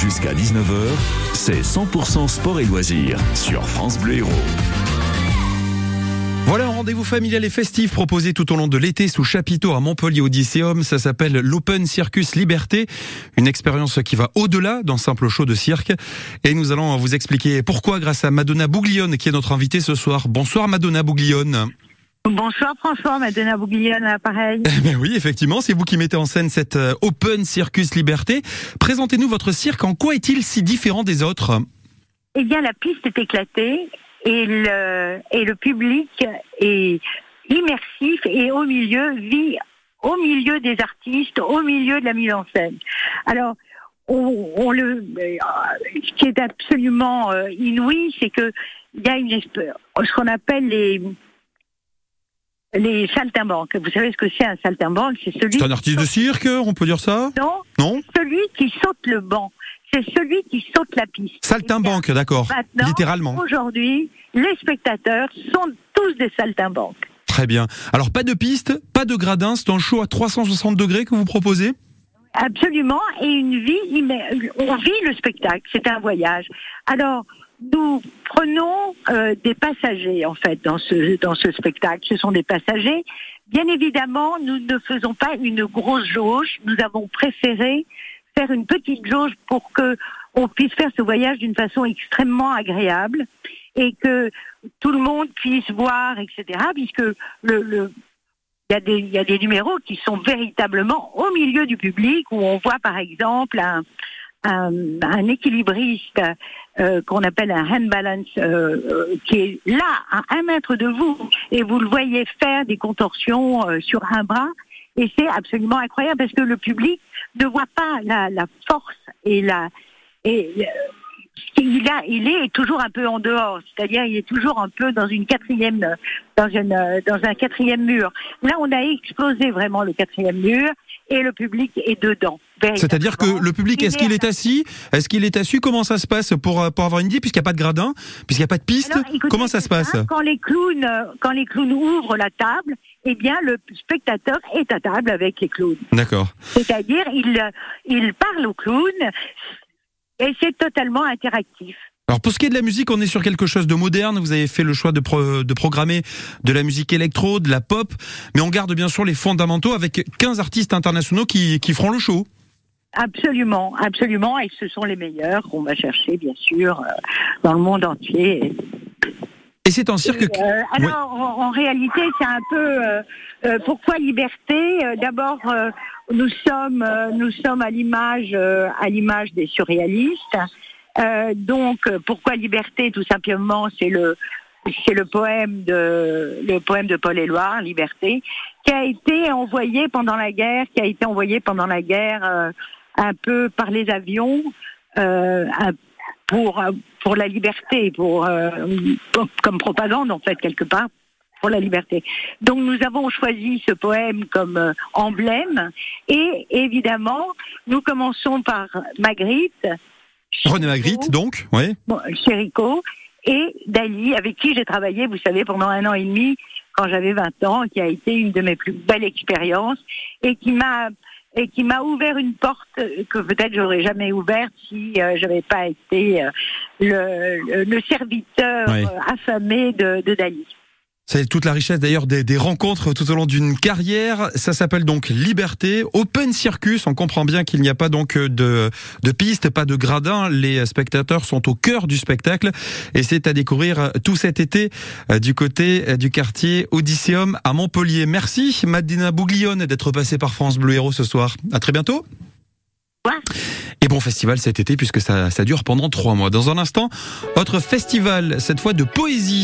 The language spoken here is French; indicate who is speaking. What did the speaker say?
Speaker 1: Jusqu'à 19h, c'est 100% sport et loisirs sur France Bleu Héros.
Speaker 2: Voilà un rendez-vous familial et festif proposé tout au long de l'été sous chapiteau à Montpellier Odysseum. Ça s'appelle l'Open Circus Liberté. Une expérience qui va au-delà d'un simple show de cirque. Et nous allons vous expliquer pourquoi grâce à Madonna Bouglione qui est notre invitée ce soir. Bonsoir Madonna Bouglione.
Speaker 3: Bonsoir François, Madonna Bouglione à l'appareil.
Speaker 2: Eh ben oui, effectivement, c'est vous qui mettez en scène cette euh, Open Circus Liberté. Présentez-nous votre cirque. En quoi est-il si différent des autres?
Speaker 3: Eh bien, la piste est éclatée et le, et le public est immersif et au milieu vit au milieu des artistes, au milieu de la mise en scène. Alors, on, on le, euh, ce qui est absolument euh, inouï, c'est que il y a une ce qu'on appelle les les saltimbanques. Vous savez ce que c'est un saltimbanque? C'est celui.
Speaker 2: C'est un artiste de cirque, on peut dire ça?
Speaker 3: Non.
Speaker 2: Non?
Speaker 3: Celui qui saute le banc. C'est celui qui saute la piste.
Speaker 2: Saltimbanque, d'accord. Littéralement.
Speaker 3: Aujourd'hui, les spectateurs sont tous des saltimbanques.
Speaker 2: Très bien. Alors pas de piste, pas de gradin, c'est un show à 360 degrés que vous proposez?
Speaker 3: Absolument. Et une vie, on vit le spectacle. C'est un voyage. Alors, nous prenons euh, des passagers en fait dans ce dans ce spectacle. Ce sont des passagers. Bien évidemment, nous ne faisons pas une grosse jauge. Nous avons préféré faire une petite jauge pour que on puisse faire ce voyage d'une façon extrêmement agréable et que tout le monde puisse voir, etc. Puisque le, le il y, a des, il y a des numéros qui sont véritablement au milieu du public où on voit par exemple un, un, un équilibriste euh, qu'on appelle un hand balance euh, euh, qui est là à un mètre de vous et vous le voyez faire des contorsions euh, sur un bras. Et c'est absolument incroyable parce que le public ne voit pas la, la force et la et euh, il a, il est toujours un peu en dehors, c'est-à-dire il est toujours un peu dans une quatrième, dans une, dans un quatrième mur. Là, on a explosé vraiment le quatrième mur et le public est dedans.
Speaker 2: C'est-à-dire que le public, est-ce qu'il est assis? Est-ce qu'il est assis? Comment ça se passe pour, pour avoir une idée Puisqu'il n'y a pas de gradin, puisqu'il n'y a pas de piste,
Speaker 3: Alors, écoutez,
Speaker 2: comment ça se passe?
Speaker 3: Quand les clowns, quand les clowns ouvrent la table, eh bien le spectateur est à table avec les clowns.
Speaker 2: D'accord.
Speaker 3: C'est-à-dire il, il parle aux clowns et c'est totalement interactif.
Speaker 2: Alors pour ce qui est de la musique, on est sur quelque chose de moderne. Vous avez fait le choix de, pro- de programmer de la musique électro, de la pop, mais on garde bien sûr les fondamentaux avec 15 artistes internationaux qui, qui feront le show.
Speaker 3: Absolument, absolument, et ce sont les meilleurs qu'on va chercher, bien sûr, euh, dans le monde entier.
Speaker 2: Et c'est un cirque...
Speaker 3: Euh, alors, en, en réalité, c'est un peu euh, euh, pourquoi liberté? Euh, D'abord, euh, nous sommes, euh, nous sommes à l'image, euh, à l'image des surréalistes. Euh, donc, pourquoi liberté? Tout simplement, c'est le, c'est le poème de, le poème de Paul Éluard, Liberté, qui a été envoyé pendant la guerre, qui a été envoyé pendant la guerre euh, un peu par les avions. Euh, un- pour euh, pour la liberté, pour, euh, pour- comme propagande en fait quelque part pour la liberté. Donc nous avons choisi ce poème comme euh, emblème et évidemment nous commençons par Magritte,
Speaker 2: René Magritte, donc, oui.
Speaker 3: bon, Chérico et Dali avec qui j'ai travaillé, vous savez, pendant un an et demi quand j'avais 20 ans, qui a été une de mes plus belles expériences et qui m'a et qui m'a ouvert une porte que peut-être j'aurais jamais ouverte si euh, j'avais pas été euh, le, serviteur euh, affamé de, de Dali.
Speaker 2: C'est toute la richesse d'ailleurs des, des rencontres tout au long d'une carrière. Ça s'appelle donc Liberté, Open Circus. On comprend bien qu'il n'y a pas donc de, de piste, pas de gradin. Les spectateurs sont au cœur du spectacle et c'est à découvrir tout cet été euh, du côté euh, du quartier Odysseum à Montpellier. Merci Madina Bouglione d'être passée par France Bleu Héros ce soir. À très bientôt. Et bon festival cet été puisque ça, ça dure pendant trois mois. Dans un instant, autre festival, cette fois de poésie.